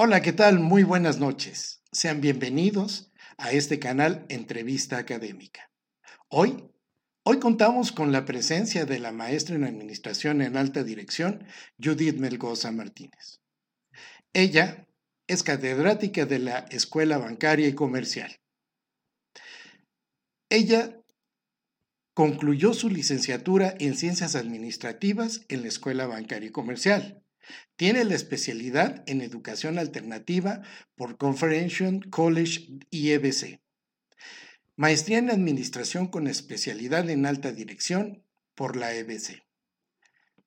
Hola, ¿qué tal? Muy buenas noches. Sean bienvenidos a este canal Entrevista Académica. Hoy, hoy contamos con la presencia de la maestra en Administración en Alta Dirección, Judith Melgoza Martínez. Ella es catedrática de la Escuela Bancaria y Comercial. Ella concluyó su licenciatura en Ciencias Administrativas en la Escuela Bancaria y Comercial tiene la especialidad en Educación Alternativa por Conferential College IEBC. Maestría en Administración con especialidad en Alta Dirección por la EBC.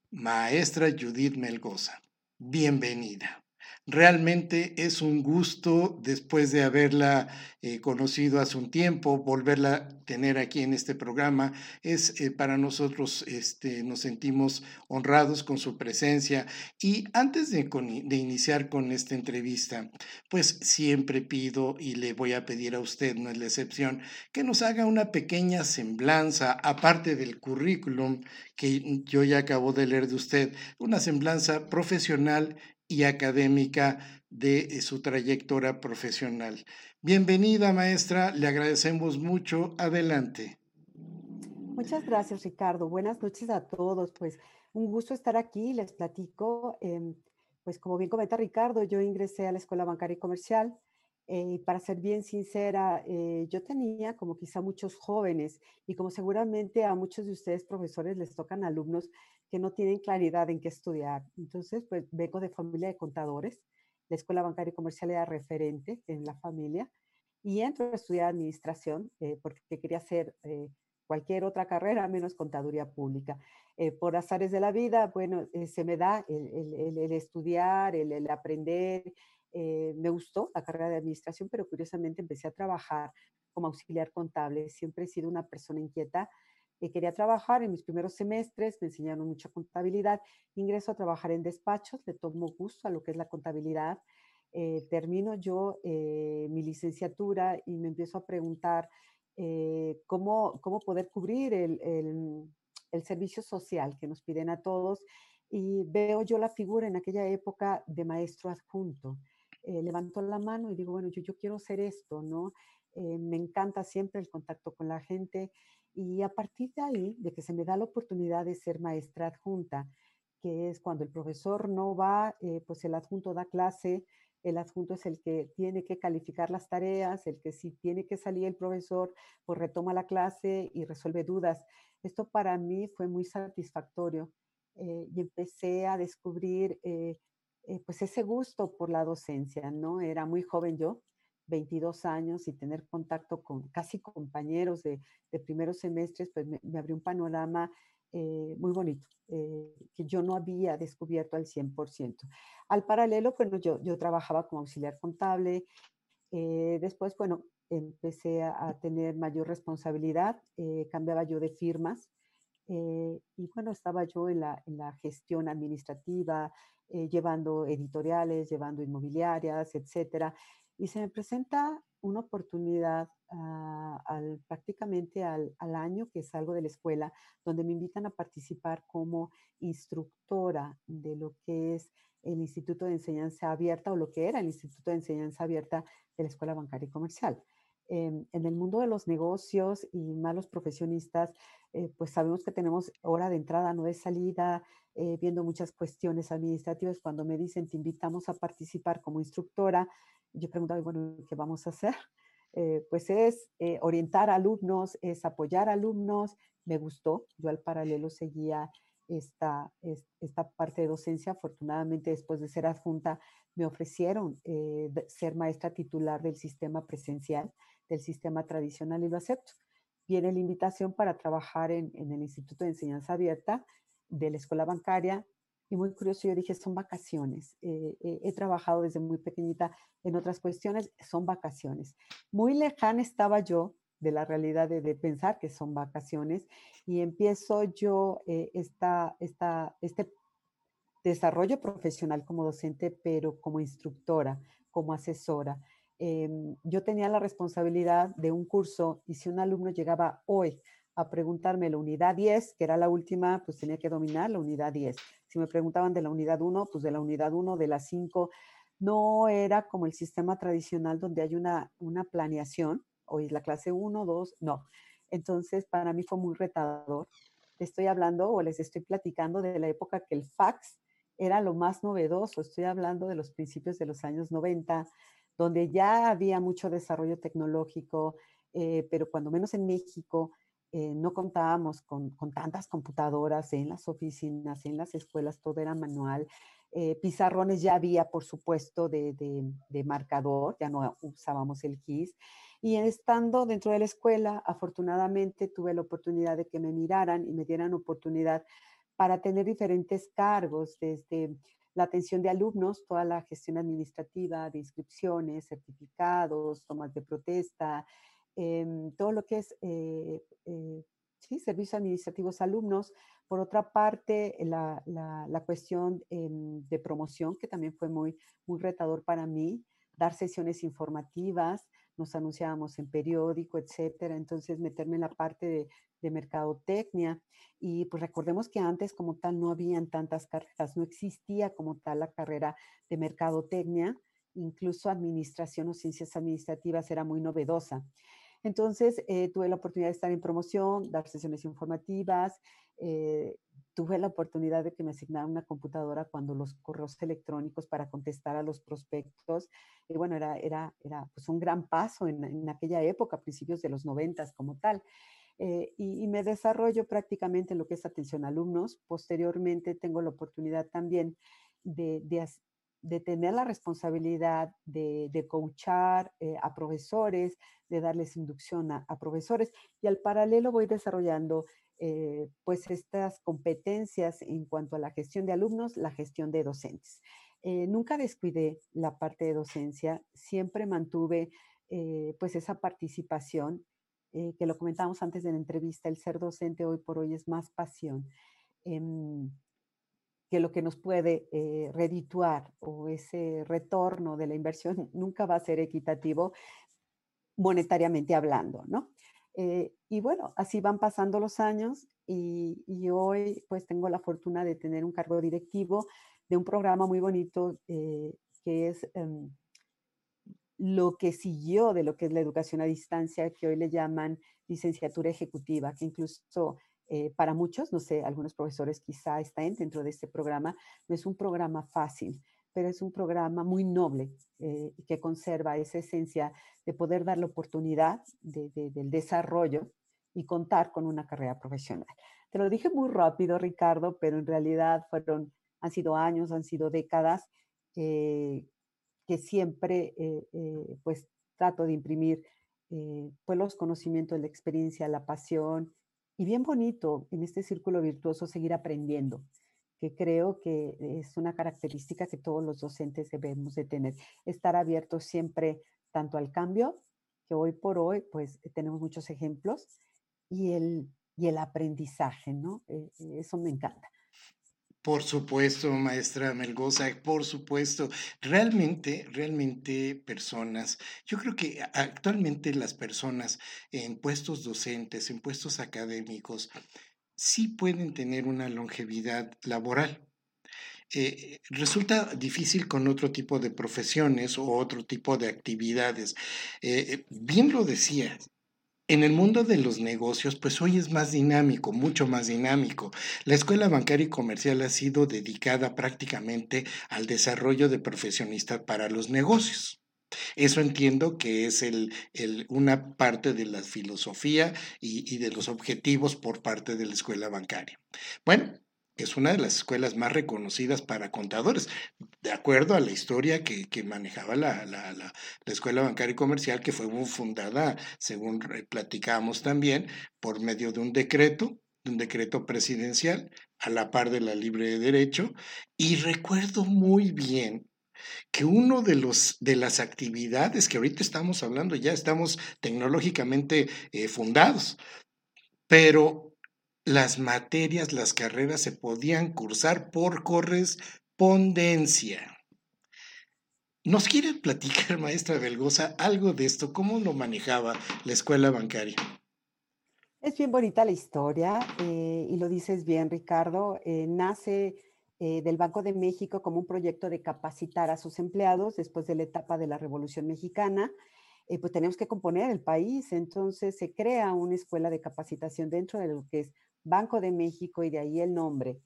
Maestra Judith Melgoza, bienvenida. Realmente es un gusto, después de haberla eh, conocido hace un tiempo, volverla a tener aquí en este programa. Es eh, para nosotros, este, nos sentimos honrados con su presencia. Y antes de, de iniciar con esta entrevista, pues siempre pido y le voy a pedir a usted, no es la excepción, que nos haga una pequeña semblanza, aparte del currículum que yo ya acabo de leer de usted, una semblanza profesional y académica de eh, su trayectoria profesional. Bienvenida, maestra, le agradecemos mucho. Adelante. Muchas gracias, Ricardo. Buenas noches a todos. Pues un gusto estar aquí. Les platico. Em, pues como bien comenta Ricardo, yo ingresé a la Escuela Bancaria y Comercial. Eh, para ser bien sincera, eh, yo tenía como quizá muchos jóvenes y como seguramente a muchos de ustedes profesores les tocan alumnos que no tienen claridad en qué estudiar. Entonces, pues vengo de familia de contadores. La Escuela Bancaria y Comercial era referente en la familia y entro a estudiar administración eh, porque quería hacer eh, cualquier otra carrera menos contaduría pública. Eh, por azares de la vida, bueno, se me da el, estudiar, el, el aprender. Me gustó la carrera de administración, pero curiosamente empecé a trabajar como auxiliar contable. Siempre he sido una persona inquieta quería trabajar en mis primeros semestres, me enseñaron mucha contabilidad, ingreso a trabajar en despachos, le tomo gusto a lo que es la contabilidad, eh, termino yo eh, mi licenciatura y me empiezo a preguntar eh, cómo, cómo poder cubrir el, el, servicio social que nos piden a todos y veo yo la figura en aquella época de maestro adjunto. Levanto la mano y digo, bueno, yo, yo quiero hacer esto, ¿no? me encanta siempre el contacto con la gente y a partir de ahí, de que se me da la oportunidad de ser maestra adjunta, que es cuando el profesor no va, eh, pues el adjunto da clase, el adjunto es el que tiene que calificar las tareas, el que si tiene que salir el profesor, pues retoma la clase y resuelve dudas. Esto para mí fue muy satisfactorio eh, y empecé a descubrir eh, pues ese gusto por la docencia, ¿no? Era muy joven yo, 22 años y tener contacto con casi compañeros de, primeros semestres, pues me, abrió un panorama eh, muy bonito, eh, que yo no había descubierto al 100%. Al paralelo, bueno, yo, yo trabajaba como auxiliar contable, eh, después, bueno, empecé a, tener mayor responsabilidad, cambiaba yo de firmas, y bueno, estaba yo en la, gestión administrativa, llevando editoriales, llevando inmobiliarias, etcétera. Y se me presenta una oportunidad ah, al, prácticamente al, al, año que salgo de la escuela, donde me invitan a participar como instructora de lo que es el Instituto de Enseñanza Abierta o lo que era el Instituto de Enseñanza Abierta de la Escuela Bancaria y Comercial. En el mundo de los negocios y malos profesionistas, eh, pues sabemos que tenemos hora de entrada, no de salida, eh, viendo muchas cuestiones administrativas. Cuando me dicen, te invitamos a participar como instructora, yo preguntaba, bueno, ¿qué vamos a hacer? Eh, pues es eh, orientar alumnos, es apoyar alumnos. Me gustó, yo al paralelo seguía esta, esta parte de docencia. Afortunadamente, después de ser adjunta, me ofrecieron eh, ser maestra titular del sistema presencial, del sistema tradicional y lo acepto. Viene la invitación para trabajar en, el Instituto de Enseñanza Abierta de la Escuela Bancaria y muy curioso, yo dije, son vacaciones. Eh, eh, he trabajado desde muy pequeñita en otras cuestiones, son vacaciones. Muy lejana estaba yo de la realidad de, pensar que son vacaciones y empiezo yo eh, esta, esta, este desarrollo profesional como docente, pero como instructora, como asesora. Em, yo tenía la responsabilidad de un curso y si un alumno llegaba hoy a preguntarme la unidad 10, que era la última, pues tenía que dominar la unidad 10. Si me preguntaban de la unidad 1, pues de la unidad 1, de la 5, no era como el sistema tradicional donde hay una, una planeación, hoy es la clase 1, 2, no. Entonces, para mí fue muy retador. Estoy hablando o les estoy platicando de la época que el fax era lo más novedoso. Estoy hablando de los principios de los años 90, donde ya había mucho desarrollo tecnológico, eh, pero cuando menos en México eh, no contábamos con, tantas computadoras en las oficinas, en las escuelas, todo era manual. Eh, pizarrones ya había, por supuesto, de, marcador, ya no usábamos el GIS. Y estando dentro de la escuela, afortunadamente tuve la oportunidad de que me miraran y me dieran oportunidad para tener diferentes cargos, desde la atención de alumnos, toda la gestión administrativa de inscripciones, certificados, tomas de protesta, em, todo lo que es eh, eh, sí, servicios administrativos alumnos. Por otra parte, la, la, cuestión em, de promoción, que también fue muy, muy retador para mí, dar sesiones informativas, nos anunciábamos en periódico, etcétera. Entonces, meterme en la parte de, mercadotecnia. Y pues recordemos que antes como tal no habían tantas carreras, no existía como tal la carrera de mercadotecnia, incluso administración o ciencias administrativas era muy novedosa. Entonces, eh, tuve la oportunidad de estar en promoción, dar sesiones informativas, eh, tuve la oportunidad de que me asignaran una computadora cuando los correos electrónicos para contestar a los prospectos. Y bueno, era, era, era pues un gran paso en, en aquella época, principios de los noventas como tal. Eh, y, me desarrollo prácticamente en lo que es atención a alumnos. Posteriormente tengo la oportunidad también de, de, tener la responsabilidad de, de coachar eh, a profesores, de darles inducción a, profesores y al paralelo voy desarrollando eh, pues estas competencias en cuanto a la gestión de alumnos, la gestión de docentes. nunca descuidé la parte de docencia, siempre mantuve pues esa participación eh, que lo comentábamos antes de la entrevista, el ser docente hoy por hoy es más pasión em, que lo que nos puede eh, redituar o ese retorno de la inversión nunca va a ser equitativo monetariamente hablando, ¿no? Eh, y bueno, así van pasando los años y, y, hoy pues tengo la fortuna de tener un cargo directivo de un programa muy bonito que es em, lo que siguió de lo que es la educación a distancia, que hoy le llaman licenciatura ejecutiva, que incluso eh, para muchos, no sé, algunos profesores quizá estén dentro de este programa, no es un programa fácil, pero es un programa muy noble eh, que conserva esa esencia de poder dar la oportunidad del desarrollo y contar con una carrera profesional. Te lo dije muy rápido, Ricardo, pero en realidad fueron, han sido años, han sido décadas eh, que siempre eh, pues trato de imprimir pues los conocimientos, la experiencia, la pasión y bien bonito en este círculo virtuoso seguir aprendiendo, que creo que es una característica que todos los docentes debemos de tener, estar abiertos siempre tanto al cambio, que hoy por hoy pues tenemos muchos ejemplos, y el, y el aprendizaje, ¿no? eso me encanta. Por supuesto, maestra Melgoza, por supuesto. Realmente, realmente personas, yo creo que actualmente las personas en puestos docentes, en puestos académicos, sí pueden tener una longevidad laboral. Eh, resulta difícil con otro tipo de profesiones o otro tipo de actividades. Eh, bien lo decía, en el mundo de los negocios, pues hoy es más dinámico, mucho más dinámico. La escuela bancaria y comercial ha sido dedicada prácticamente al desarrollo de profesionistas para los negocios. Eso entiendo que es una parte de la filosofía y, y de los objetivos por parte de la escuela bancaria. Bueno, es una de las escuelas más reconocidas para contadores, de acuerdo a la historia que, manejaba la, la, escuela bancaria y comercial, que fue fundada, según platicamos también, por medio de un decreto, de un decreto presidencial, a la par de la libre de derecho, y recuerdo muy bien que uno de los de las actividades que ahorita estamos hablando ya estamos tecnológicamente eh, fundados, pero las materias, las carreras se podían cursar por correspondencia. ¿Nos quiere platicar, maestra Belgosa, algo de esto? ¿Cómo lo manejaba la escuela bancaria? Es bien bonita la historia eh, y lo dices bien, Ricardo. Eh, nace eh, del Banco de México como un proyecto de capacitar a sus empleados después de la etapa de la Revolución Mexicana. Pues tenemos que componer el país, entonces se crea una escuela de capacitación dentro de lo que es Banco de México y de ahí el nombre.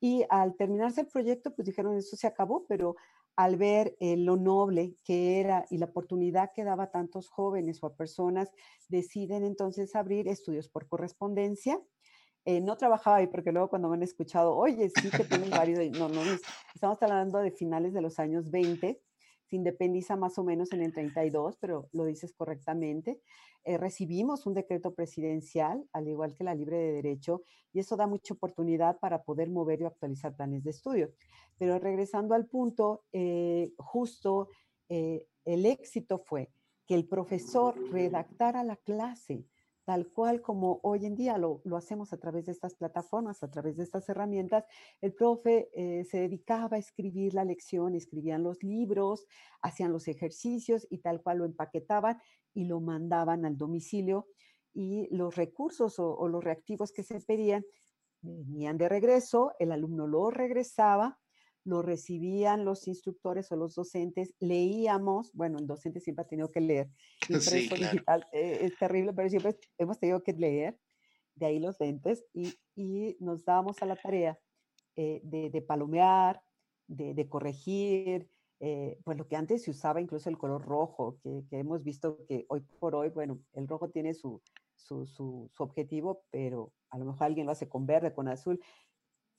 Y al terminarse el proyecto, pues dijeron, eso se acabó, pero al ver eh, lo noble que era y la oportunidad que daba a tantos jóvenes o a personas, deciden entonces abrir estudios por correspondencia. Eh, no trabajaba ahí porque luego cuando me han escuchado, oye, sí que tienes varios, no, no, estamos hablando de finales de los años 20, se independiza más o menos en el 32, pero lo dices correctamente. Eh, recibimos un decreto presidencial, al igual que la libre de derecho, y eso da mucha oportunidad para poder mover y actualizar planes de estudio. Pero regresando al punto, eh, justo eh, el éxito fue que el profesor redactara la clase tal cual como hoy en día lo, hacemos a través de estas plataformas, a través de estas herramientas, el profe eh, se dedicaba a escribir la lección, escribían los libros, hacían los ejercicios y tal cual lo empaquetaban y lo mandaban al domicilio y los recursos o, o los reactivos que se pedían venían de regreso, el alumno lo regresaba lo recibían los instructores o los docentes, leíamos, bueno, el docente siempre ha tenido que leer, sí, digital eh, es terrible, pero siempre hemos tenido que leer, de ahí los lentes, y, y nos dábamos a la tarea eh, de, de, palomear, de, de corregir, eh, pues lo que antes se usaba incluso el color rojo, que, que, hemos visto que hoy por hoy, bueno, el rojo tiene su, su, su, su objetivo, pero a lo mejor alguien lo hace con verde, con azul,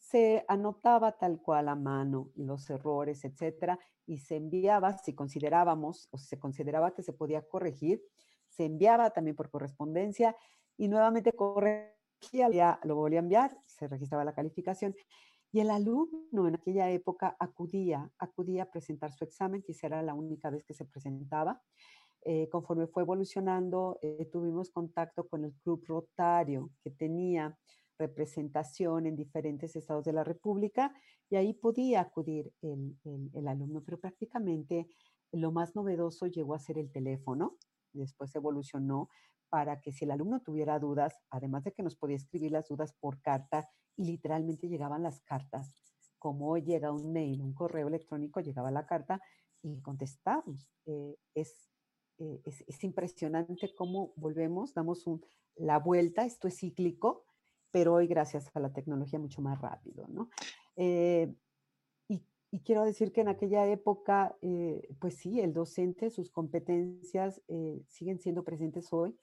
se anotaba tal cual a mano los errores, etcétera, y se enviaba, si considerábamos o si se consideraba que se podía corregir, se enviaba también por correspondencia y nuevamente corregía, lo volvía a enviar, se registraba la calificación. Y el alumno en aquella época acudía, acudía a presentar su examen, que era la única vez que se presentaba. Eh, conforme fue evolucionando, eh, tuvimos contacto con el club rotario que tenía representación en diferentes estados de la República y ahí podía acudir el, el, alumno, pero prácticamente lo más novedoso llegó a ser el teléfono, después evolucionó para que si el alumno tuviera dudas, además de que nos podía escribir las dudas por carta y literalmente llegaban las cartas, como llega un mail, un correo electrónico, llegaba la carta y contestamos. Eh, es, eh, es, es, impresionante cómo volvemos, damos un, la vuelta, esto es cíclico, pero hoy gracias a la tecnología mucho más rápido, ¿no? Eh, y, quiero decir que en aquella época, eh, pues sí, el docente, sus competencias eh, siguen siendo presentes hoy,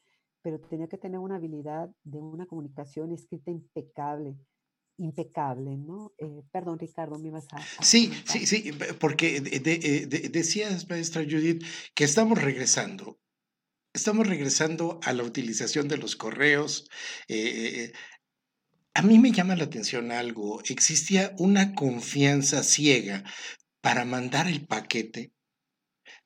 pero tenía que tener una habilidad de una comunicación escrita impecable, impecable, ¿no? perdón, Ricardo, me vas a... sí, sí, sí, porque decías, maestra Judith, que estamos regresando. Estamos regresando a la utilización de los correos, a mí me llama la atención algo. Existía una confianza ciega para mandar el paquete,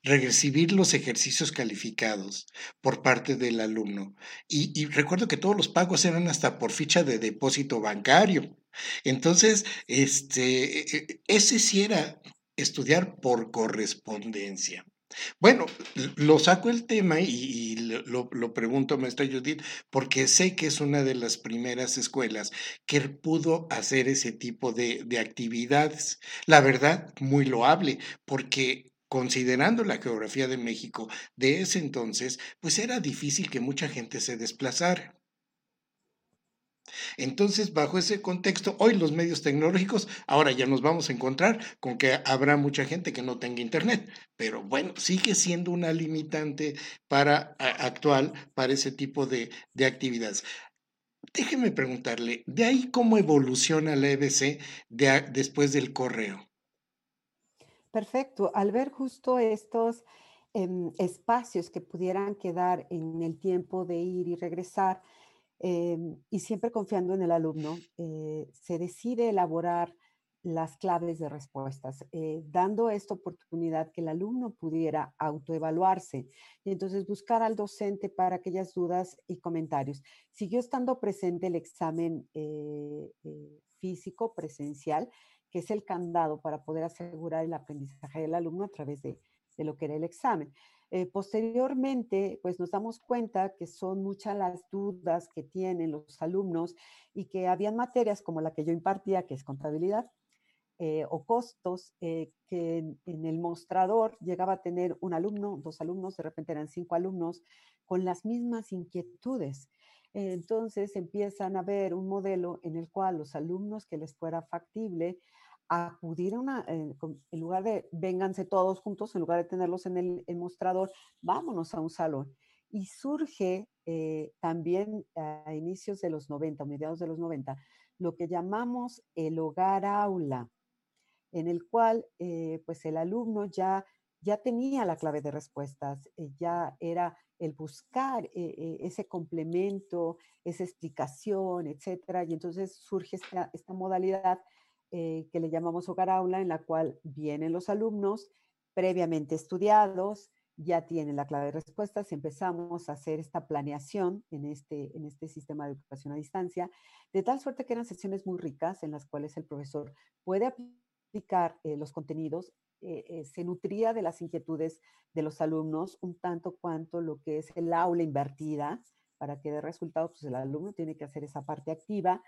recibir los ejercicios calificados por parte del alumno. Y, recuerdo que todos los pagos eran hasta por ficha de depósito bancario. Entonces, este, e, e, ese sí era estudiar por correspondencia. Bueno, lo saco el tema y, lo, lo, pregunto, maestra Judith, porque sé que es una de las primeras escuelas que pudo hacer ese tipo de, de actividades. La verdad, muy loable, porque considerando la geografía de México de ese entonces, pues era difícil que mucha gente se desplazara. Entonces, bajo ese contexto, hoy los medios tecnológicos, ahora ya nos vamos a encontrar con que habrá mucha gente que no tenga internet, pero bueno, sigue siendo una limitante para actual para ese tipo de, de actividades. Déjeme preguntarle, ¿de ahí cómo evoluciona la EBC de, después del correo? Perfecto. Al ver justo estos eh, espacios que pudieran quedar en el tiempo de ir y regresar, Em, y siempre confiando en el alumno, eh, se decide elaborar las claves de respuestas, eh, dando esta oportunidad que el alumno pudiera autoevaluarse y entonces buscar al docente para aquellas dudas y comentarios. Siguió estando presente el examen eh, físico presencial, que es el candado para poder asegurar el aprendizaje del alumno a través de, de lo que era el examen. Eh, posteriormente, pues nos damos cuenta que son muchas las dudas que tienen los alumnos y que habían materias como la que yo impartía, que es contabilidad, eh, o costos que en, el mostrador llegaba a tener un alumno, dos alumnos, de repente eran cinco alumnos, con las mismas inquietudes. Entonces empiezan a ver un modelo en el cual los alumnos que les fuera factible acudir a una, en lugar de vénganse todos juntos, en lugar de tenerlos en el, mostrador, vámonos a un salón. Y surge eh, también a inicios de los 90, mediados de los 90, lo que llamamos el hogar aula, en el cual eh, pues el alumno ya, ya tenía la clave de respuestas, eh, ya era el buscar ese complemento, esa explicación, etcétera, y entonces surge esta modalidad eh, que le llamamos hogar aula, en la cual vienen los alumnos previamente estudiados, ya tienen la clave de respuestas, empezamos a hacer esta planeación en este, en este sistema de educación a distancia, de tal suerte que eran sesiones muy ricas en las cuales el profesor puede aplicar eh, los contenidos, eh, se nutría de las inquietudes de los alumnos un tanto cuanto lo que es el aula invertida, para que dé resultados, pues el alumno tiene que hacer esa parte activa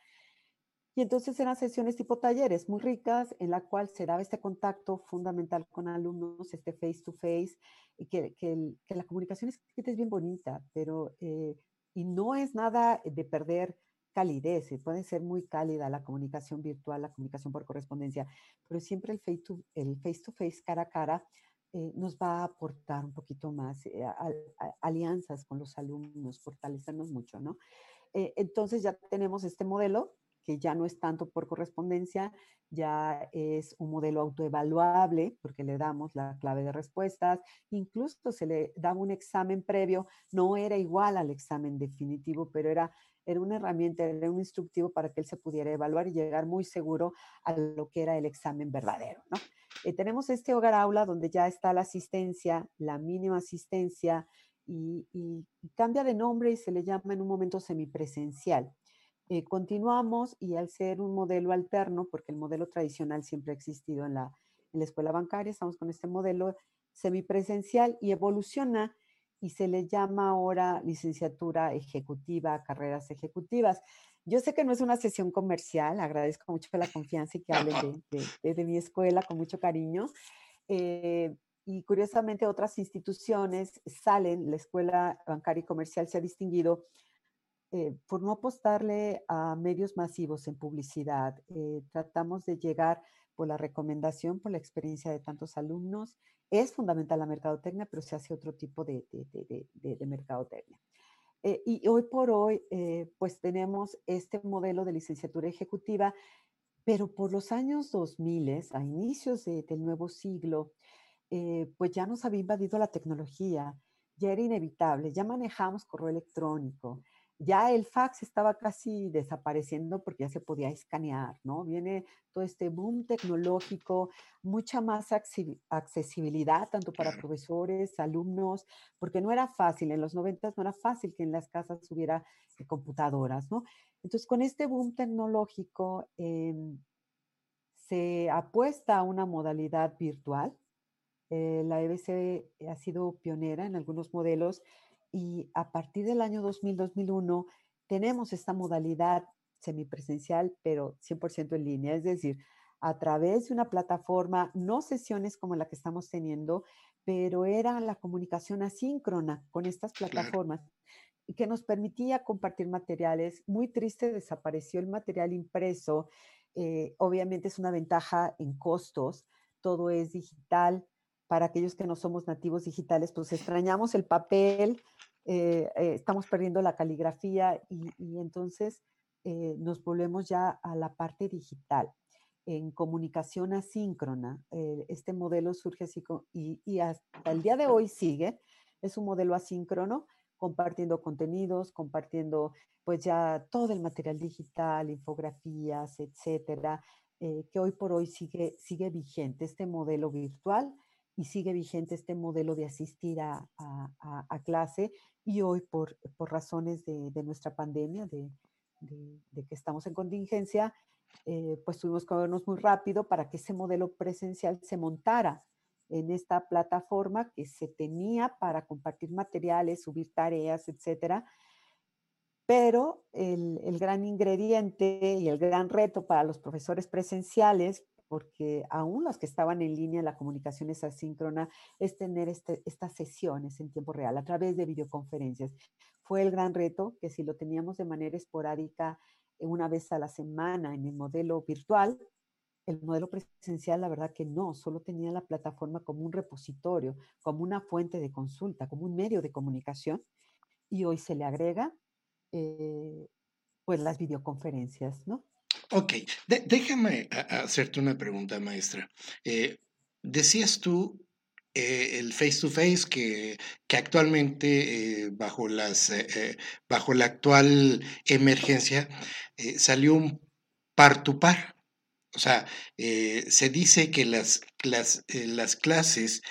y entonces eran sesiones tipo talleres muy ricas en la cual se daba este contacto fundamental con alumnos, este face to face, y que, que, la comunicación escrita es bien bonita, pero eh, y no es nada de perder calidez, puede ser muy cálida la comunicación virtual, la comunicación por correspondencia, pero siempre el face to, el face, to face cara a cara eh, nos va a aportar un poquito más eh, alianzas con los alumnos, fortalecernos mucho, ¿no? entonces ya tenemos este modelo que ya no es tanto por correspondencia, ya es un modelo autoevaluable, porque le damos la clave de respuestas, incluso se le daba un examen previo, no era igual al examen definitivo, pero era, era una herramienta, era un instructivo para que él se pudiera evaluar y llegar muy seguro a lo que era el examen verdadero. ¿no? Eh, tenemos este hogar aula donde ya está la asistencia, la mínima asistencia, y, y, cambia de nombre y se le llama en un momento semipresencial. Eh, continuamos y al ser un modelo alterno, porque el modelo tradicional siempre ha existido en la, en la escuela bancaria, estamos con este modelo semipresencial y evoluciona y se le llama ahora licenciatura ejecutiva, carreras ejecutivas. Yo sé que no es una sesión comercial, agradezco mucho la confianza y que hablen de, de, mi escuela con mucho cariño. Eh, y curiosamente otras instituciones salen, la escuela bancaria y comercial se ha distinguido eh, por no apostarle a medios masivos en publicidad. Eh, tratamos de llegar por la recomendación, por la experiencia de tantos alumnos. Es fundamental la mercadotecnia, pero se hace otro tipo de, de, mercadotecnia. Eh, y hoy por hoy, pues tenemos este modelo de licenciatura ejecutiva, pero por los años 2000, a inicios del nuevo siglo, pues ya nos había invadido la tecnología, ya era inevitable, ya manejamos correo electrónico, ya el fax estaba casi desapareciendo porque ya se podía escanear, ¿no? Viene todo este boom tecnológico, mucha más accesibilidad tanto para profesores, alumnos, porque no era fácil, en los 90 no era fácil que en las casas hubiera eh, computadoras, ¿no? Entonces, con este boom tecnológico em, se apuesta a una modalidad virtual. Eh, la EBC ha sido pionera en algunos modelos y a partir del año 2000-2001 tenemos esta modalidad semipresencial, pero 100% en línea, es decir, a través de una plataforma, no sesiones como la que estamos teniendo, pero era la comunicación asíncrona con estas plataformas que nos permitía compartir materiales. Muy triste, desapareció el material impreso. Eh, obviamente es una ventaja en costos, todo es digital, para aquellos que no somos nativos digitales, pues extrañamos el papel, eh, eh, estamos perdiendo la caligrafía y, entonces eh, nos volvemos ya a la parte digital. En comunicación asíncrona, este modelo surge así y, y hasta el día de hoy sigue, es un modelo asíncrono, compartiendo contenidos, compartiendo pues ya todo el material digital, infografías, etcétera, que hoy por hoy sigue, sigue vigente este modelo virtual y sigue vigente este modelo de asistir a, clase y hoy por, por razones de, nuestra pandemia, de, que estamos en contingencia, eh, pues tuvimos que movernos muy rápido para que ese modelo presencial se montara en esta plataforma que se tenía para compartir materiales, subir tareas, etcétera. Pero el, el gran ingrediente y el gran reto para los profesores presenciales porque aún los que estaban en línea, la comunicación es asíncrona, es tener este, estas sesiones en tiempo real a través de videoconferencias. Fue el gran reto que si lo teníamos de manera esporádica eh, una vez a la semana en el modelo virtual, el modelo presencial, la verdad que no, solo tenía la plataforma como un repositorio, como una fuente de consulta, como un medio de comunicación, y hoy se le agrega eh, pues las videoconferencias, ¿no? Ok, déjame hacerte una pregunta, maestra. Eh, decías tú eh, el face to face que, que actualmente eh, bajo, las, bajo la actual emergencia salió un par to par. O sea, se dice que las, las, las clases,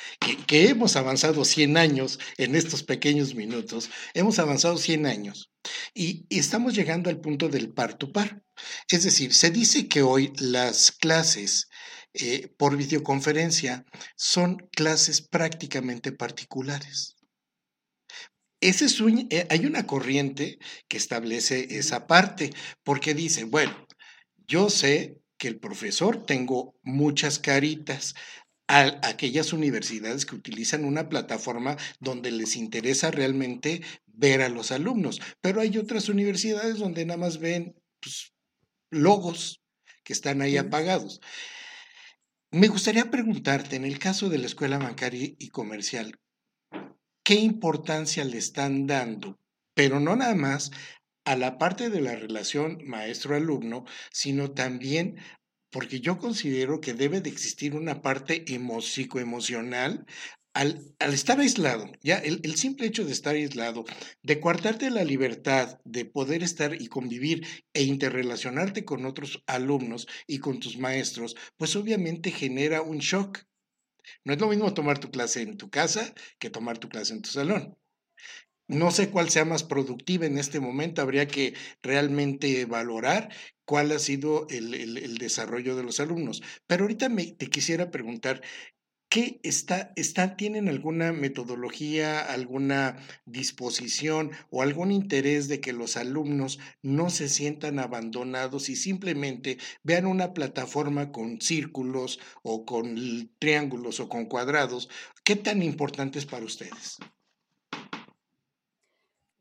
que, hemos avanzado 100 años en estos pequeños minutos, hemos avanzado 100 años y, estamos llegando al punto del par to par. Es decir, se dice que hoy las clases eh, por videoconferencia son clases prácticamente particulares. Ese es eh, hay una corriente que establece esa parte, porque dice, bueno, yo sé que el profesor tengo muchas caritas, a aquellas universidades que utilizan una plataforma donde les interesa realmente ver a los alumnos, pero hay otras universidades donde nada más ven pues, logos que están ahí apagados. Me gustaría preguntarte, en el caso de la escuela bancaria y comercial, ¿qué importancia le están dando? Pero no nada más a la parte de la relación maestro-alumno, sino también porque yo considero que debe de existir una parte psicoemocional al, estar aislado, ya el, simple hecho de estar aislado, de coartarte la libertad de poder estar y convivir e interrelacionarte con otros alumnos y con tus maestros, pues obviamente genera un shock. No es lo mismo tomar tu clase en tu casa que tomar tu clase en tu salón. No sé cuál sea más productiva en este momento, habría que realmente valorar cuál ha sido el, desarrollo de los alumnos. Pero ahorita me, te quisiera preguntar, ¿Qué está, está, tienen alguna metodología, alguna disposición o algún interés de que los alumnos no se sientan abandonados y simplemente vean una plataforma con círculos o con triángulos o con cuadrados? ¿Qué tan importante es para ustedes?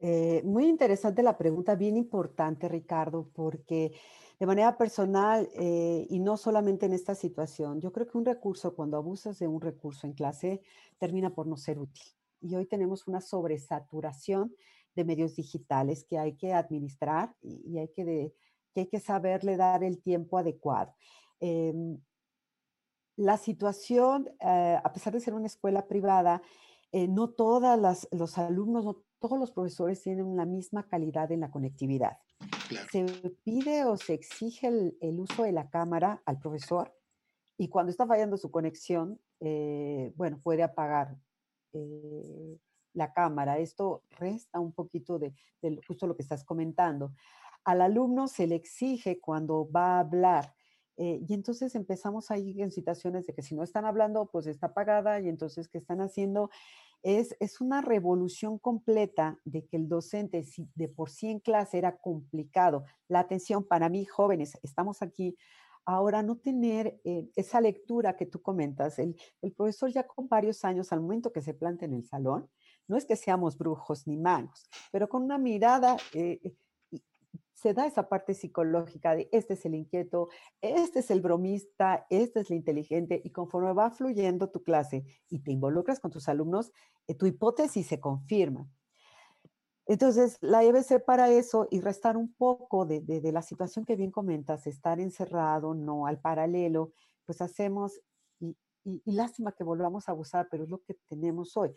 Eh, muy interesante la pregunta, bien importante, Ricardo, porque de manera personal eh, y no solamente en esta situación. Yo creo que un recurso, cuando abusas de un recurso en clase, termina por no ser útil. Y hoy tenemos una sobresaturación de medios digitales que hay que administrar y, hay, que hay que saberle dar el tiempo adecuado. Em, la situación, eh, a pesar de ser una escuela privada, eh, no todos los alumnos, no todos los profesores tienen la misma calidad en la conectividad. Se pide o se exige el, uso de la cámara al profesor y cuando está fallando su conexión, eh, bueno, puede apagar eh, la cámara. Esto resta un poquito de, justo lo que estás comentando. Al alumno se le exige cuando va a hablar eh, y entonces empezamos ahí en situaciones de que si no están hablando, pues está apagada y entonces, ¿qué están haciendo? Es, una revolución completa de que el docente, si de por sí en clase era complicado, la atención para mí, jóvenes, estamos aquí, ahora no tener eh, esa lectura que tú comentas, el, profesor ya con varios años, al momento que se planta en el salón, no es que seamos brujos ni magos, pero con una mirada eh, se da esa parte psicológica de este es el inquieto, este es el bromista, este es el inteligente, y conforme va fluyendo tu clase y te involucras con tus alumnos, eh, tu hipótesis se confirma. Entonces, la EBC para eso y restar un poco de, la situación que bien comentas, estar encerrado, no al paralelo, pues hacemos, y, lástima que volvamos a abusar, pero es lo que tenemos hoy.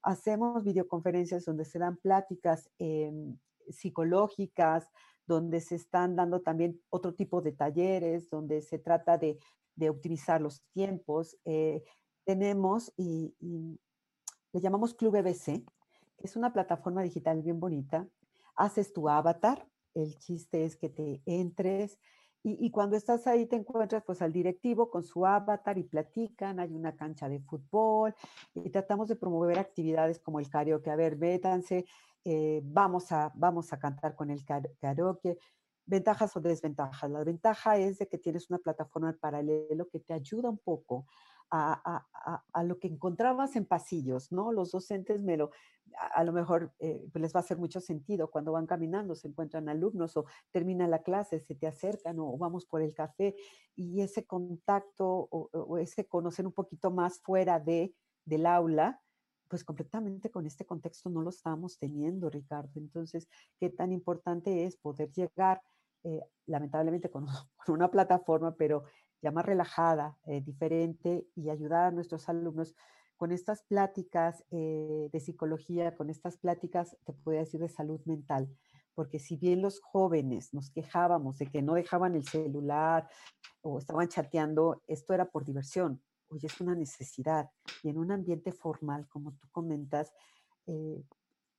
Hacemos videoconferencias donde se dan pláticas em, psicológicas, donde se están dando también otro tipo de talleres, donde se trata de, optimizar los tiempos. Eh, tenemos y, le llamamos Club EBC, que es una plataforma digital bien bonita. Haces tu avatar, el chiste es que te entres y, cuando estás ahí te encuentras pues al directivo con su avatar y platican, hay una cancha de fútbol y tratamos de promover actividades como el karaoke. A ver, vétanse, eh, vamos, a, vamos a cantar con el karaoke. ventajas o desventajas. La ventaja es de que tienes una plataforma en paralelo que te ayuda un poco a, lo que encontrabas en pasillos, ¿no? Los docentes me lo, a, lo mejor eh, pues, les va a hacer mucho sentido cuando van caminando, se encuentran alumnos o termina la clase, se te acercan o, vamos por el café y ese contacto o, ese conocer un poquito más fuera de, del aula, pues completamente con este contexto no lo estamos teniendo, Ricardo. Entonces, qué tan importante es poder llegar, eh, lamentablemente con, una plataforma, pero ya más relajada, eh, diferente y ayudar a nuestros alumnos con estas pláticas eh, de psicología, con estas pláticas, te puedo decir, de salud mental. Porque si bien los jóvenes nos quejábamos de que no dejaban el celular o estaban chateando, esto era por diversión. Hoy es una necesidad. Y en un ambiente formal, como tú comentas, eh,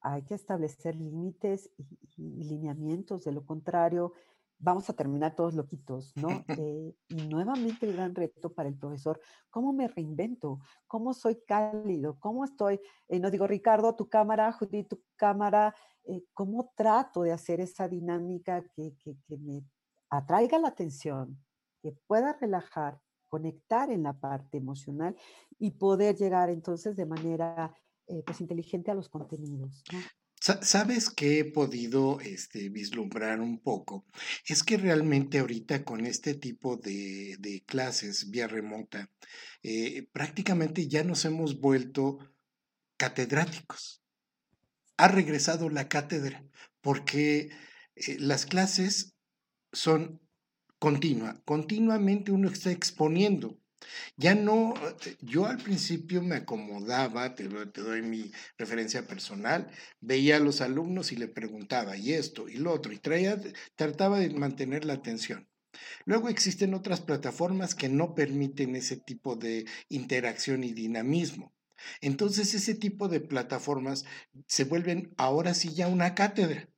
hay que establecer límites y, lineamientos. De lo contrario, vamos a terminar todos loquitos, ¿no? Eh, y nuevamente el gran reto para el profesor, ¿cómo me reinvento? ¿Cómo soy cálido? ¿Cómo estoy? Eh, no digo, Ricardo, tu cámara, Judy, tu cámara, eh, ¿cómo trato de hacer esa dinámica que, que, que, me atraiga la atención, que pueda relajar, conectar en la parte emocional y poder llegar entonces de manera pues inteligente a los contenidos? ¿Sabes qué he podido este, vislumbrar un poco? Es que realmente ahorita con este tipo de, clases vía remota, eh, prácticamente ya nos hemos vuelto catedráticos. Ha regresado la cátedra porque eh, las clases son continuas, continuamente uno está exponiendo. Ya no, eh, yo al principio me acomodaba, te, doy mi referencia personal, veía a los alumnos y le preguntaba, y esto, y lo otro, y trataba de mantener la atención. Luego existen otras plataformas que no permiten ese tipo de interacción y dinamismo. Entonces ese tipo de plataformas se vuelven ahora sí ya una cátedra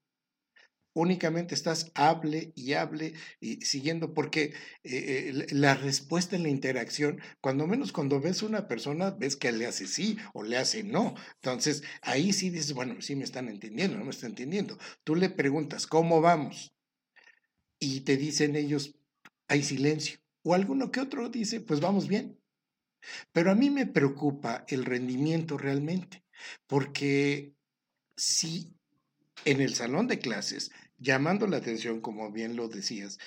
únicamente estás hable y hable y siguiendo, porque eh, eh, la respuesta en la interacción, cuando menos cuando ves una persona, ves que le hace sí o le hace no. Entonces, ahí sí dices, bueno, sí me están entendiendo, no me están entendiendo. Tú le preguntas, ¿cómo vamos? Y te dicen ellos, hay silencio. O alguno que otro dice, pues vamos bien. Pero a mí me preocupa el rendimiento realmente, porque si en el salón de clases llamando la atención, como bien lo decías.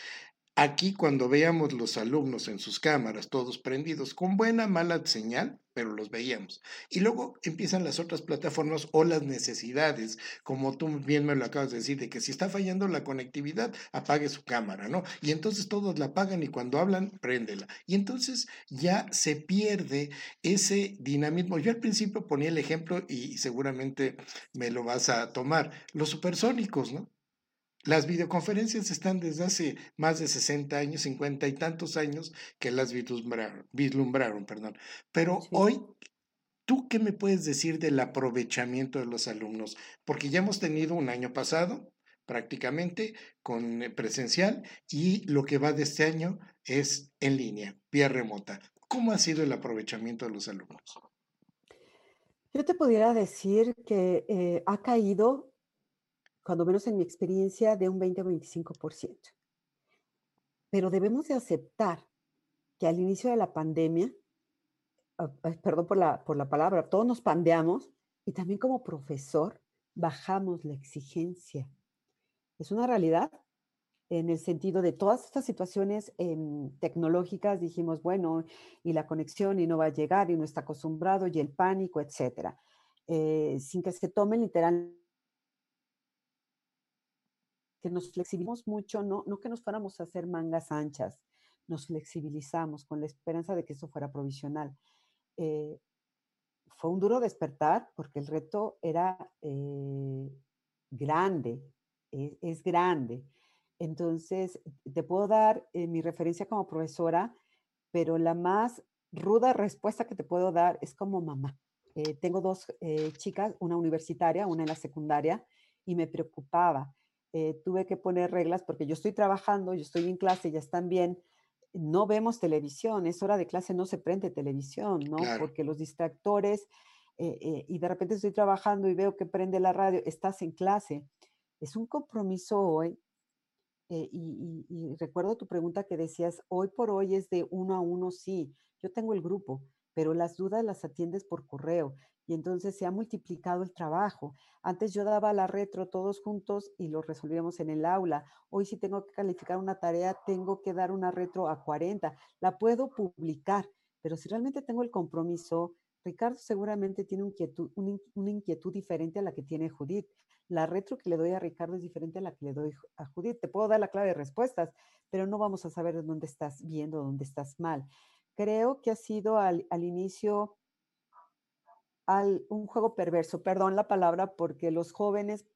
Aquí cuando veíamos los alumnos en sus cámaras, todos prendidos, con buena, mala señal, pero los veíamos. Y luego empiezan las otras plataformas o las necesidades, como tú bien me lo acabas de decir, de que si está fallando la conectividad, apague su cámara, ¿no? Y entonces todos la apagan y cuando hablan, préndela. Y entonces ya se pierde ese dinamismo. Yo al principio ponía el ejemplo y seguramente me lo vas a tomar, los supersónicos, ¿no? Las videoconferencias están desde hace más de 60 años, 50 y tantos años que las vislumbraron, perdón. Pero hoy, ¿tú qué me puedes decir del aprovechamiento de los alumnos? Porque ya hemos tenido un año pasado prácticamente con eh, presencial y lo que va de este año es en línea, vía remota. ¿Cómo ha sido el aprovechamiento de los alumnos? Yo te pudiera decir que eh, ha caído cuando menos en mi experiencia, de un 20 o 25%. Pero debemos de aceptar que al inicio de la pandemia, ah, perdón por la, por la palabra, todos nos pandeamos y también como profesor bajamos la exigencia. Es una realidad en el sentido de todas estas situaciones em, tecnológicas, dijimos, bueno, y la conexión y no va a llegar y no está acostumbrado y el pánico, etcétera. Eh, sin que se tome literalmente que nos flexibilizamos mucho, no, no que nos fuéramos a hacer mangas anchas, nos flexibilizamos con la esperanza de que eso fuera provisional. Eh, fue un duro despertar porque el reto era eh, grande, e, es, grande. Entonces, te puedo dar eh, mi referencia como profesora, pero la más ruda respuesta que te puedo dar es como mamá. tengo dos chicas, una universitaria, una en la secundaria, y me preocupaba eh, tuve que poner reglas porque yo estoy trabajando, yo estoy en clase, ya están bien, no vemos televisión, es hora de clase, no se prende televisión, ¿no? Porque los distractores, eh, eh, y de repente estoy trabajando y veo que prende la radio, estás en clase. Es un compromiso hoy eh, y, recuerdo tu pregunta que decías, hoy por hoy es de uno a uno, sí, yo tengo el grupo, pero las dudas las atiendes por correo y entonces se ha multiplicado el trabajo. Antes yo daba la retro todos juntos y lo resolvíamos en el aula. Hoy si tengo que calificar una tarea, tengo que dar una retro a 40. La puedo publicar, pero si realmente tengo el compromiso, Ricardo seguramente tiene una inquietud diferente a la que tiene Judith. La retro que le doy a Ricardo es diferente a la que le doy a Judith. Te puedo dar la clave de respuestas, pero no vamos a saber dónde estás viendo, dónde estás mal. Creo que ha sido al, inicio un juego perverso, perdón la palabra, porque los jóvenes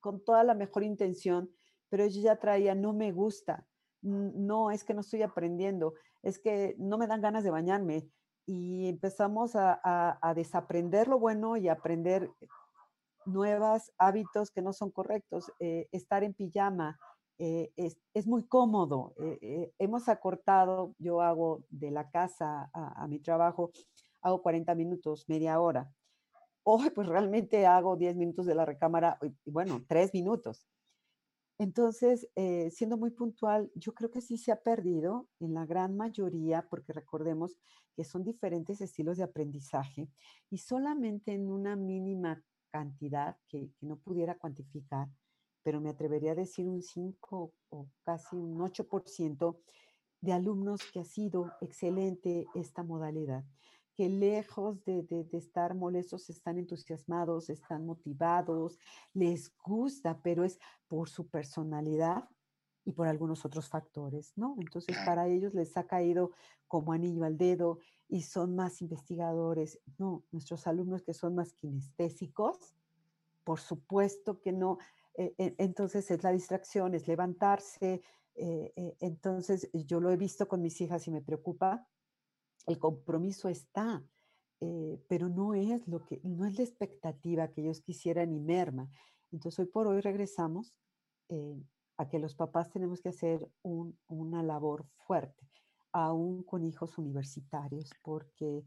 con toda la mejor intención, pero ellos ya traían, no me gusta, no, es que no estoy aprendiendo, es que no me dan ganas de bañarme. Y empezamos a desaprender lo bueno y aprender nuevos hábitos que no son correctos. Eh, estar en pijama eh, es, muy cómodo. Eh, hemos acortado, yo hago de la casa a, mi trabajo, hago 40 minutos, media hora. Hoy pues realmente hago 10 minutos de la recámara, y bueno, 3 minutos. Entonces, siendo muy puntual, yo creo que sí se ha perdido en la gran mayoría, porque recordemos que son diferentes estilos de aprendizaje y solamente en una mínima cantidad que, no pudiera cuantificar, pero me atrevería a decir un 5 o casi un 8% de alumnos que ha sido excelente esta modalidad, que lejos de, de, estar molestos están entusiasmados, están motivados, les gusta, pero es por su personalidad y por algunos otros factores, ¿no? Entonces, para ellos les ha caído como anillo al dedo y son más investigadores. No, nuestros alumnos que son más kinestésicos, por supuesto que no. Eh, eh, entonces, es la distracción, es levantarse. Eh, entonces, yo lo he visto con mis hijas y me preocupa. El compromiso está, pero no es lo que, no es la expectativa que ellos quisieran y merma. Entonces, hoy por hoy regresamos a que los papás tenemos que hacer una labor fuerte, aún con hijos universitarios, porque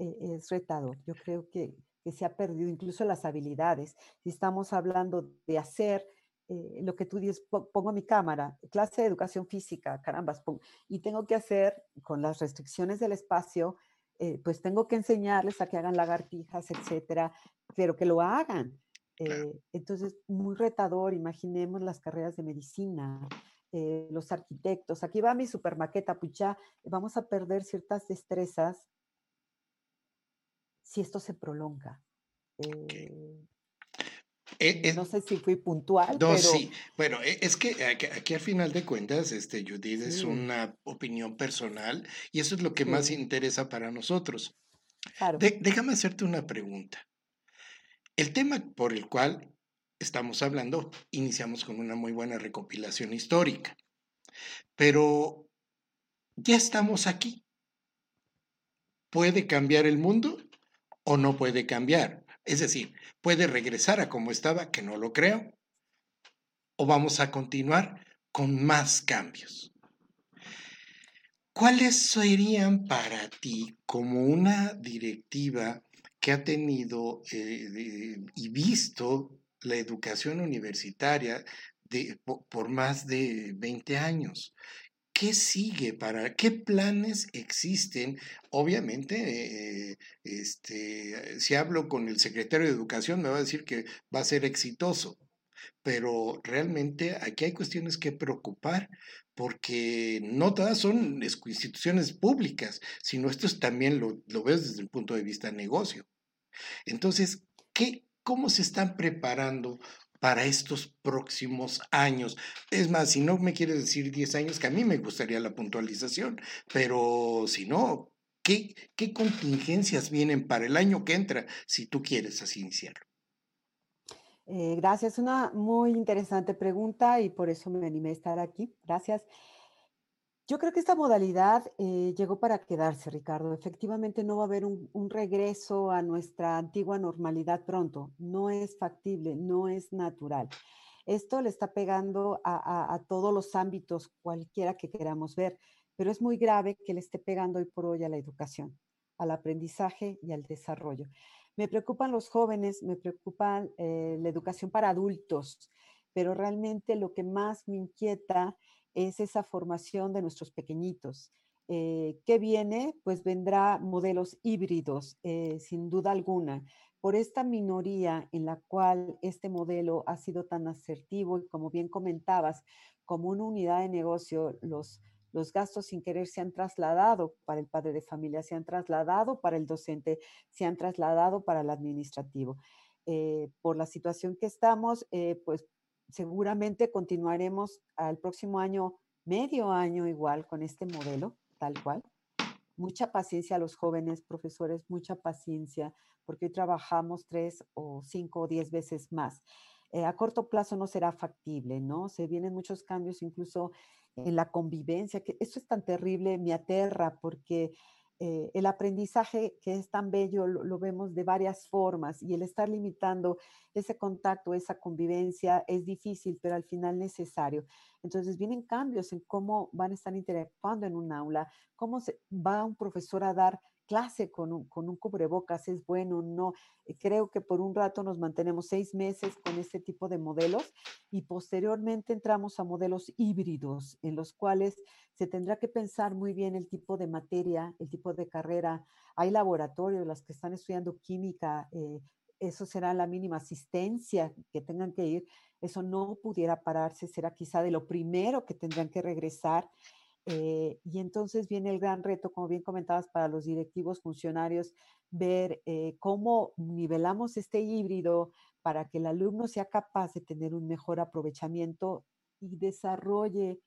eh, es retador. Yo creo que, se ha perdido incluso las habilidades. Si estamos hablando de hacer eh, lo que tú dices, pongo mi cámara, clase de educación física, carambas, y tengo que hacer con las restricciones del espacio, eh, pues tengo que enseñarles a que hagan lagartijas, etcétera, pero que lo hagan. Eh, entonces, muy retador, imaginemos las carreras de medicina, los arquitectos. Aquí va mi supermaqueta, pucha, vamos a perder ciertas destrezas si esto se prolonga. Eh, no sé si fui puntual. No, sí. Bueno, es que aquí, al final de cuentas, este, Judith, es una opinión personal y eso es lo que más interesa para nosotros. déjame hacerte una pregunta. El tema por el cual estamos hablando, iniciamos con una muy buena recopilación histórica, pero ya estamos aquí. ¿Puede cambiar el mundo o no puede cambiar? Es decir, ¿puede regresar a como estaba, que no lo creo? ¿O vamos a continuar con más cambios? ¿Cuáles serían para ti como una directiva que ha tenido eh, y visto la educación universitaria por, más de 20 años. ¿Qué sigue para, qué planes existen? Obviamente, eh, este, si hablo con el secretario de Educación, me va a decir que va a ser exitoso, pero realmente aquí hay cuestiones que preocupar porque no todas son instituciones públicas, sino esto también lo, ves desde el punto de vista de negocio. Entonces, ¿qué, ¿cómo se están preparando para estos próximos años. Es más, si no me quieres decir 10 años, que a mí me gustaría la puntualización, pero si no, ¿qué, qué contingencias vienen para el año que entra, si tú quieres así iniciarlo? Eh, gracias, una muy interesante pregunta y por eso me animé a estar aquí. Gracias. Yo creo que esta modalidad eh, llegó para quedarse, Ricardo. Efectivamente, no va a haber un, regreso a nuestra antigua normalidad pronto. No es factible, no es natural. Esto le está pegando a, a, todos los ámbitos, cualquiera que queramos ver, pero es muy grave que le esté pegando hoy por hoy a la educación, al aprendizaje y al desarrollo. Me preocupan los jóvenes, me preocupan eh, la educación para adultos, pero realmente lo que más me inquieta es esa formación de nuestros pequeñitos. Eh, ¿Qué viene? Pues vendrá modelos híbridos, eh, sin duda alguna. Por esta minoría en la cual este modelo ha sido tan asertivo y como bien comentabas, como una unidad de negocio, los, los gastos sin querer se han trasladado para el padre de familia, se han trasladado para el docente, se han trasladado para el administrativo. Eh, por la situación que estamos, pues seguramente continuaremos al próximo año, medio año igual, con este modelo, tal cual. Mucha paciencia a los jóvenes profesores, mucha paciencia, porque hoy trabajamos tres o cinco o diez veces más. Eh, a corto plazo no será factible, ¿no? Se vienen muchos cambios incluso en la convivencia, que eso es tan terrible, me aterra, porque eh, el aprendizaje que es tan bello lo, vemos de varias formas y el estar limitando ese contacto, esa convivencia es difícil, pero al final necesario. Entonces vienen cambios en cómo van a estar interactuando en un aula, cómo se, va un profesor a dar clase con un, con un cubrebocas es bueno, no. Eh, creo que por un rato nos mantenemos seis meses con este tipo de modelos y posteriormente entramos a modelos híbridos en los cuales se tendrá que pensar muy bien el tipo de materia, el tipo de carrera. Hay laboratorios, las que están estudiando química, eh, eso será la mínima asistencia que tengan que ir. Eso no pudiera pararse, será quizá de lo primero que tendrán que regresar eh, y entonces viene el gran reto, como bien comentabas, para los directivos funcionarios, ver eh, cómo nivelamos este híbrido para que el alumno sea capaz de tener un mejor aprovechamiento y desarrolle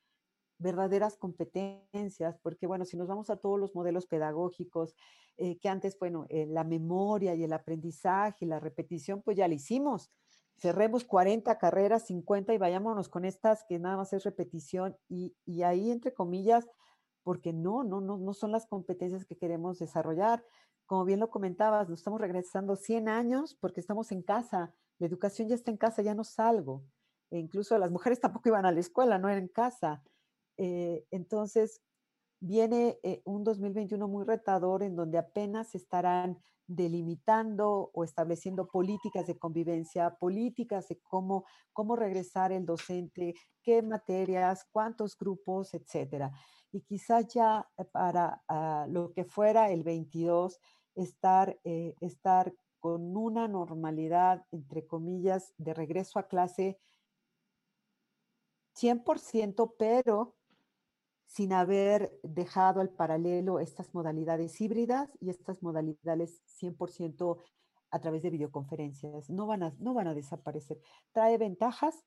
verdaderas competencias, porque bueno, si nos vamos a todos los modelos pedagógicos, eh, que antes, bueno, la memoria y el aprendizaje y la repetición, pues ya lo hicimos, cerremos 40 carreras, 50 y vayámonos con estas que nada más es repetición y, y ahí, entre comillas, porque no, no, no, no son las competencias que queremos desarrollar. Como bien lo comentabas, nos estamos regresando 100 años porque estamos en casa. La educación ya está en casa, ya no salgo. E incluso las mujeres tampoco iban a la escuela, no eran en casa. Eh, entonces, viene eh, un 2021 muy retador en donde apenas estarán delimitando o estableciendo políticas de convivencia, políticas de cómo, cómo regresar el docente, qué materias, cuántos grupos, etcétera. Y quizás ya para ah, lo que fuera el 22, estar, eh, estar con una normalidad, entre comillas, de regreso a clase 100%, pero sin haber dejado al paralelo estas modalidades híbridas y estas modalidades 100% a través de videoconferencias. No van a, no van a desaparecer. Trae ventajas,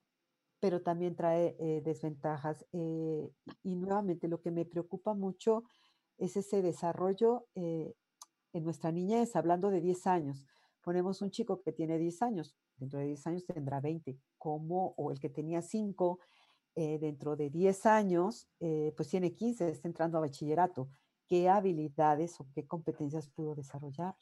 pero también trae eh, desventajas. Eh, y nuevamente lo que me preocupa mucho es ese desarrollo eh, en nuestra niñez, hablando de 10 años. Ponemos un chico que tiene 10 años, dentro de 10 años tendrá 20, como, o el que tenía 5 eh, dentro de 10 años, eh, pues tiene 15, está entrando a bachillerato. ¿Qué habilidades o qué competencias pudo desarrollar?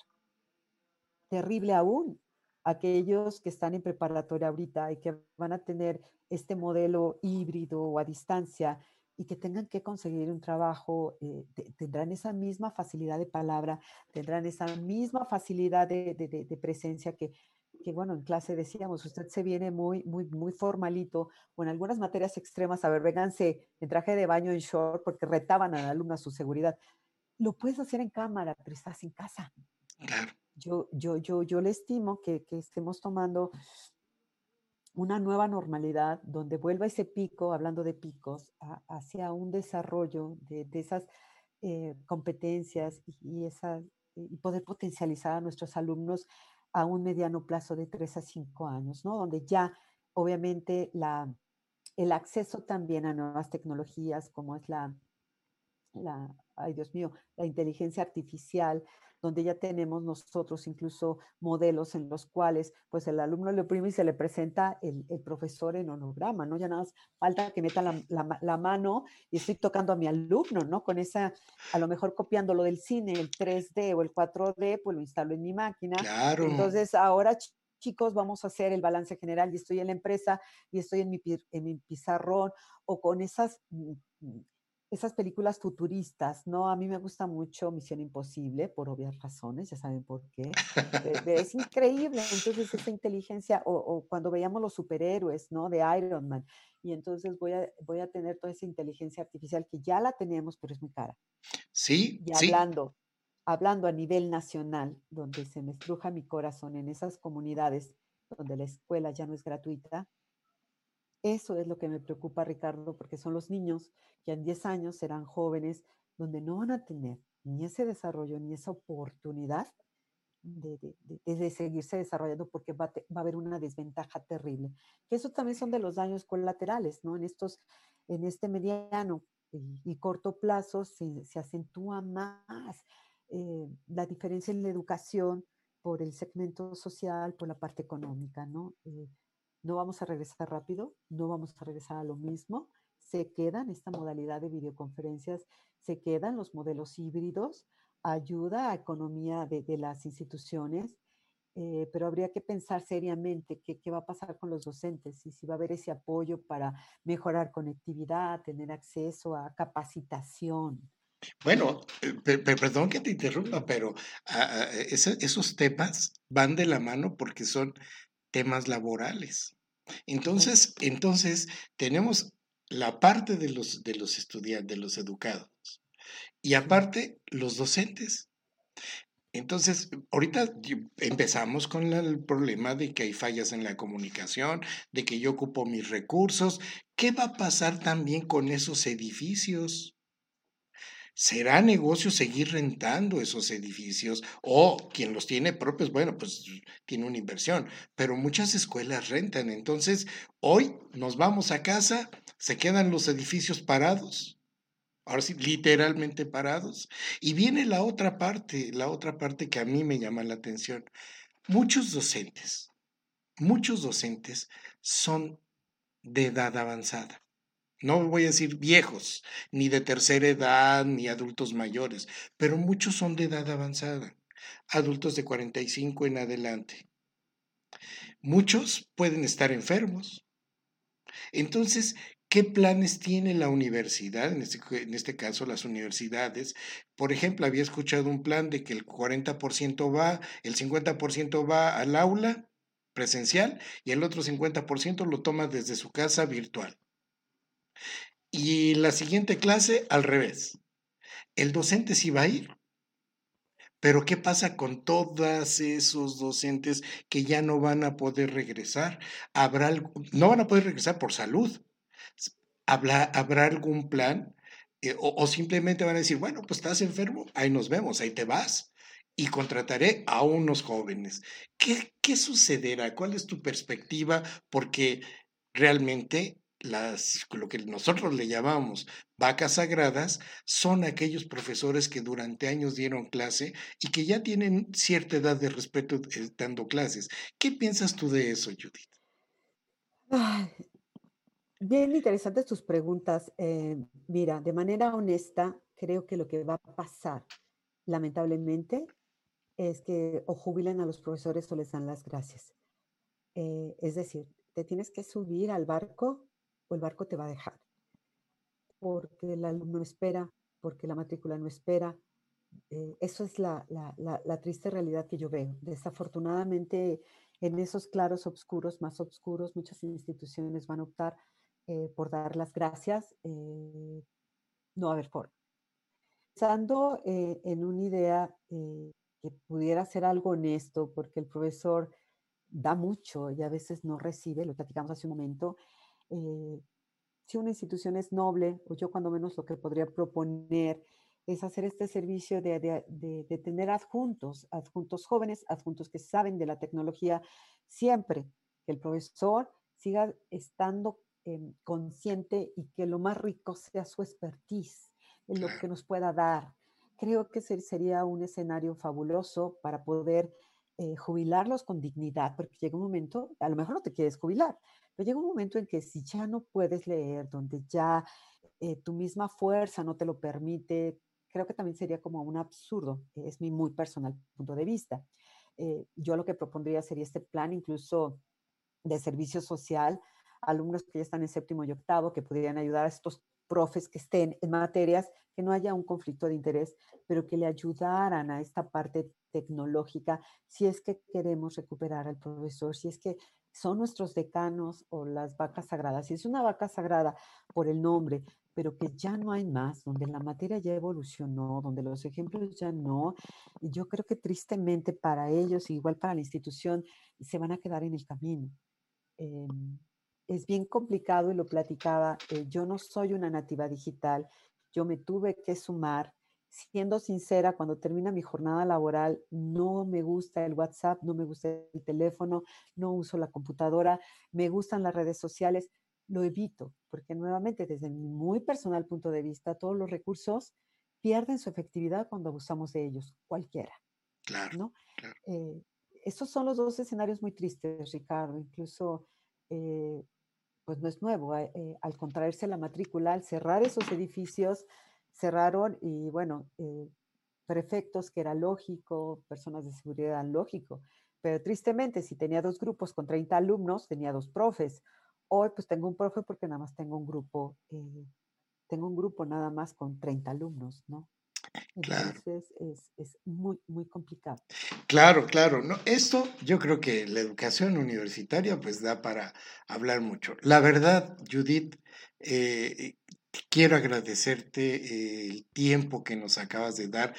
Terrible aún, aquellos que están en preparatoria ahorita y que van a tener este modelo híbrido o a distancia y que tengan que conseguir un trabajo, eh, tendrán esa misma facilidad de palabra, tendrán esa misma facilidad de, de presencia que que bueno, en clase decíamos, usted se viene muy, muy, muy formalito, o en algunas materias extremas, a ver, vénganse en traje de baño en short, porque retaban al alumno a su seguridad. Lo puedes hacer en cámara, pero estás en casa. Yo, yo, yo, yo le estimo que, que estemos tomando una nueva normalidad donde vuelva ese pico, hablando de picos, hacia un desarrollo de, de esas eh, competencias y, esas, y poder potencializar a nuestros alumnos a un mediano plazo de 3 a 5 años, ¿no? Donde ya obviamente la, el acceso también a nuevas tecnologías como es la, la, ay Dios mío, la inteligencia artificial, donde ya tenemos nosotros incluso modelos en los cuales pues el alumno le oprime y se le presenta el, profesor en holograma, ¿no? Ya nada más falta que meta la, mano y estoy tocando a mi alumno, ¿no? Con esa, a lo mejor copiando lo del cine, el 3D o el 4D, pues lo instalo en mi máquina. Claro. Entonces ahora chicos, vamos a hacer el balance general y estoy en la empresa y estoy en mi, en mi pizarrón o con esas mm, mm, esas películas futuristas, ¿no? A mí me gusta mucho Misión Imposible, por obvias razones, ya saben por qué. Es increíble, entonces esa inteligencia, o, cuando veíamos los superhéroes, ¿no? De Iron Man, y entonces voy a, voy a tener toda esa inteligencia artificial que ya la tenemos, pero es muy cara. Sí, y hablando, hablando a nivel nacional, donde se me estruja mi corazón en esas comunidades donde la escuela ya no es gratuita, eso es lo que me preocupa, Ricardo, porque son los niños que en 10 años serán jóvenes donde no van a tener ni ese desarrollo ni esa oportunidad de, seguirse desarrollando porque va, a haber una desventaja terrible. Que eso también son de los daños colaterales, ¿no? En, estos, en este mediano y, corto plazo se, acentúa más eh, la diferencia en la educación por el segmento social, por la parte económica, ¿no? Eh, no vamos a regresar rápido, no vamos a regresar a lo mismo, se quedan esta modalidad de videoconferencias, se quedan los modelos híbridos, ayuda a economía de, las instituciones, eh, pero habría que pensar seriamente qué, va a pasar con los docentes y si va a haber ese apoyo para mejorar conectividad, tener acceso a capacitación. Bueno, eh, perdón que te interrumpa, pero ah, ah, esos temas van de la mano porque son temas laborales. Entonces, entonces tenemos la parte de los, de los estudiantes, de los educados, y aparte los docentes. Entonces, ahorita empezamos con el problema de que hay fallas en la comunicación, de que yo ocupo mis recursos. ¿Qué va a pasar también con esos edificios? ¿Será negocio seguir rentando esos edificios? O quien los tiene propios, bueno, pues tiene una inversión, pero muchas escuelas rentan. Entonces, hoy nos vamos a casa, se quedan los edificios parados. Ahora sí, literalmente parados. Y viene la otra parte, la otra parte que a mí me llama la atención. Muchos docentes, muchos docentes son de edad avanzada no voy a decir viejos, ni de tercera edad, ni adultos mayores, pero muchos son de edad avanzada, adultos de 45 en adelante. Muchos pueden estar enfermos. Entonces, ¿qué planes tiene la universidad? En este, este caso, las universidades. Por ejemplo, había escuchado un plan de que el 40% va, el 50% va al aula presencial y el otro 50% lo toma desde su casa virtual. Y la siguiente clase al revés. El docente sí va a ir. Pero ¿qué pasa con todos esos docentes que ya no van a poder regresar? ¿Habrá, no van a poder regresar por salud. ¿Habrá, habrá algún plan? Eh, o, simplemente van a decir, bueno, pues estás enfermo, ahí nos vemos, ahí te vas y contrataré a unos jóvenes. ¿Qué, ¿Qué sucederá? ¿Cuál es tu perspectiva? Porque realmente las, lo que nosotros le llamamos vacas sagradas son aquellos profesores que durante años dieron clase y que ya tienen cierta edad de respeto eh, dando clases. ¿Qué piensas tú de eso, Judith? bien interesantes tus preguntas. Eh, mira, de manera honesta, creo que lo que va a pasar, lamentablemente, es que o jubilen a los profesores o les dan las gracias. Eh, es decir, te tienes que subir al barco el barco te va a dejar. Porque el alumno espera, porque la matrícula no espera. Eh, eso es la, triste realidad que yo veo. Desafortunadamente, en esos claros oscuros, más oscuros, muchas instituciones van a optar eh, por dar las gracias. Eh, no haber forma. Pensando en una idea que pudiera ser algo honesto, porque el profesor da mucho y a veces no recibe, lo platicamos hace un momento, eh, si una institución es noble, o yo cuando menos lo que podría proponer es hacer este servicio de, tener adjuntos, adjuntos jóvenes, adjuntos que saben de la tecnología, siempre que el profesor siga estando em, consciente y que lo más rico sea su expertise, en lo que nos pueda dar. Creo que sería un escenario fabuloso para poder eh, jubilarlos con dignidad, porque llega un momento, a lo mejor no te quieres jubilar, pero llega un momento en que si ya no puedes leer, donde ya eh, tu misma fuerza no te lo permite, creo que también sería como un absurdo, es mi muy personal punto de vista. Eh, yo lo que propondría sería este plan incluso de servicio social, alumnos que ya están en séptimo y octavo, que podrían ayudar a estos profes que estén en materias que no haya un conflicto de interés, pero que le ayudaran a esta parte tecnológica si es que queremos recuperar al profesor, si es que son nuestros decanos o las vacas sagradas. Si es una vaca sagrada por el nombre, pero que ya no hay más, donde la materia ya evolucionó, donde los ejemplos ya no, yo creo que tristemente para ellos, igual para la institución, se van a quedar en el camino. Em, es bien complicado y lo platicaba, eh, yo no soy una nativa digital, yo me tuve que sumar. Siendo sincera, cuando termina mi jornada laboral, no me gusta el WhatsApp, no me gusta el teléfono, no uso la computadora, me gustan las redes sociales, lo evito, porque nuevamente desde mi muy personal punto de vista, todos los recursos pierden su efectividad cuando abusamos de ellos, cualquiera. Claro. ¿no? Eh, esos son los dos escenarios muy tristes, Ricardo. Incluso, eh, pues no es nuevo. Eh, al contraerse la matrícula, al cerrar esos edificios, cerraron y bueno, prefectos que era lógico, personas de seguridad lógico. Pero tristemente, si tenía dos grupos con 30 alumnos, tenía dos profes Hoy pues tengo un profe porque nada más tengo un grupo, eh, tengo un grupo nada más con 30 alumnos, ¿no? Entonces es, es, muy, muy complicado. Claro, claro. No, esto yo creo que la educación universitaria pues da para hablar mucho. La verdad, Judith, eh, quiero agradecerte eh, el tiempo que nos acabas de dar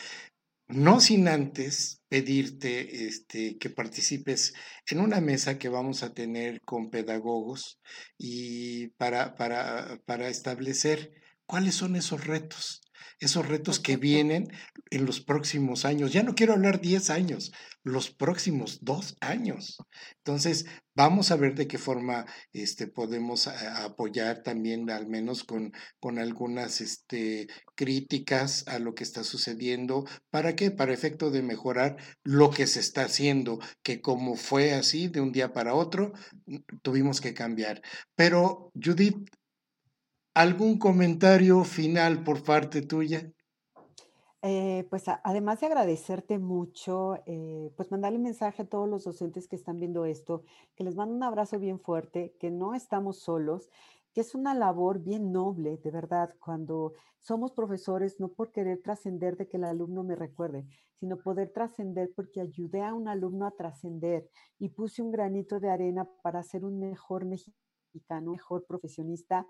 no sin antes pedirte este, que participes en una mesa que vamos a tener con pedagogos y para, para, para establecer cuáles son esos retos, esos retos que vienen en los próximos años. Ya no quiero hablar 10 años, los próximos dos años. Entonces, vamos a ver de qué forma este, podemos apoyar también, al menos con, con algunas este, críticas a lo que está sucediendo. ¿Para qué? Para efecto de mejorar lo que se está haciendo, que como fue así de un día para otro, tuvimos que cambiar. Pero, Judith, ¿Algún comentario final por parte tuya? Eh, pues además de agradecerte mucho, eh, pues mandarle mensaje a todos los docentes que están viendo esto, que les mando un abrazo bien fuerte, que no estamos solos, que es una labor bien noble, de verdad, cuando somos profesores, no por querer trascender de que el alumno me recuerde, sino poder trascender porque ayudé a un alumno a trascender y puse un granito de arena para ser un mejor mexicano, mejor profesionista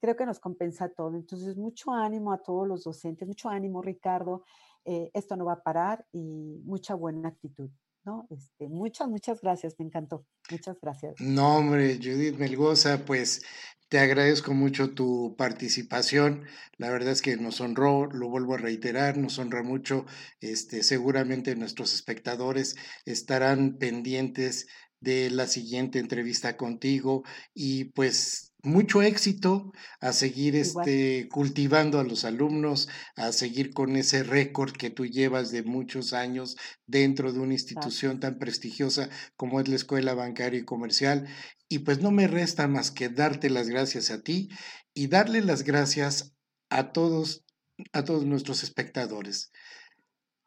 creo que nos compensa todo. Entonces, mucho ánimo a todos los docentes, mucho ánimo, Ricardo. Eh, esto no va a parar y mucha buena actitud. ¿no? Este, muchas, muchas gracias, me encantó. Muchas gracias. No, hombre, Judith Melgoza, pues te agradezco mucho tu participación. La verdad es que nos honró, lo vuelvo a reiterar, nos honra mucho. Este, seguramente nuestros espectadores estarán pendientes de la siguiente entrevista contigo y pues mucho éxito, a seguir este, cultivando a los alumnos, a seguir con ese récord que tú llevas de muchos años dentro de una institución tan prestigiosa como es la Escuela Bancaria y Comercial. Y pues no me resta más que darte las gracias a ti y darle las gracias a todos, a todos nuestros espectadores.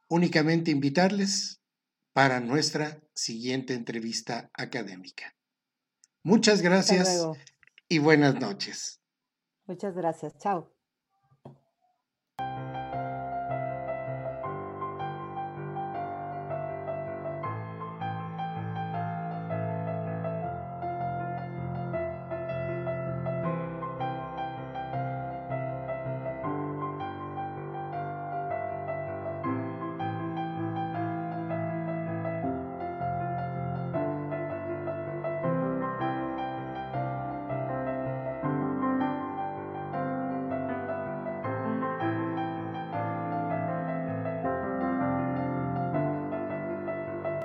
Únicamente invitarles para nuestra siguiente entrevista académica. Muchas gracias y buenas noches. Muchas gracias. Chao.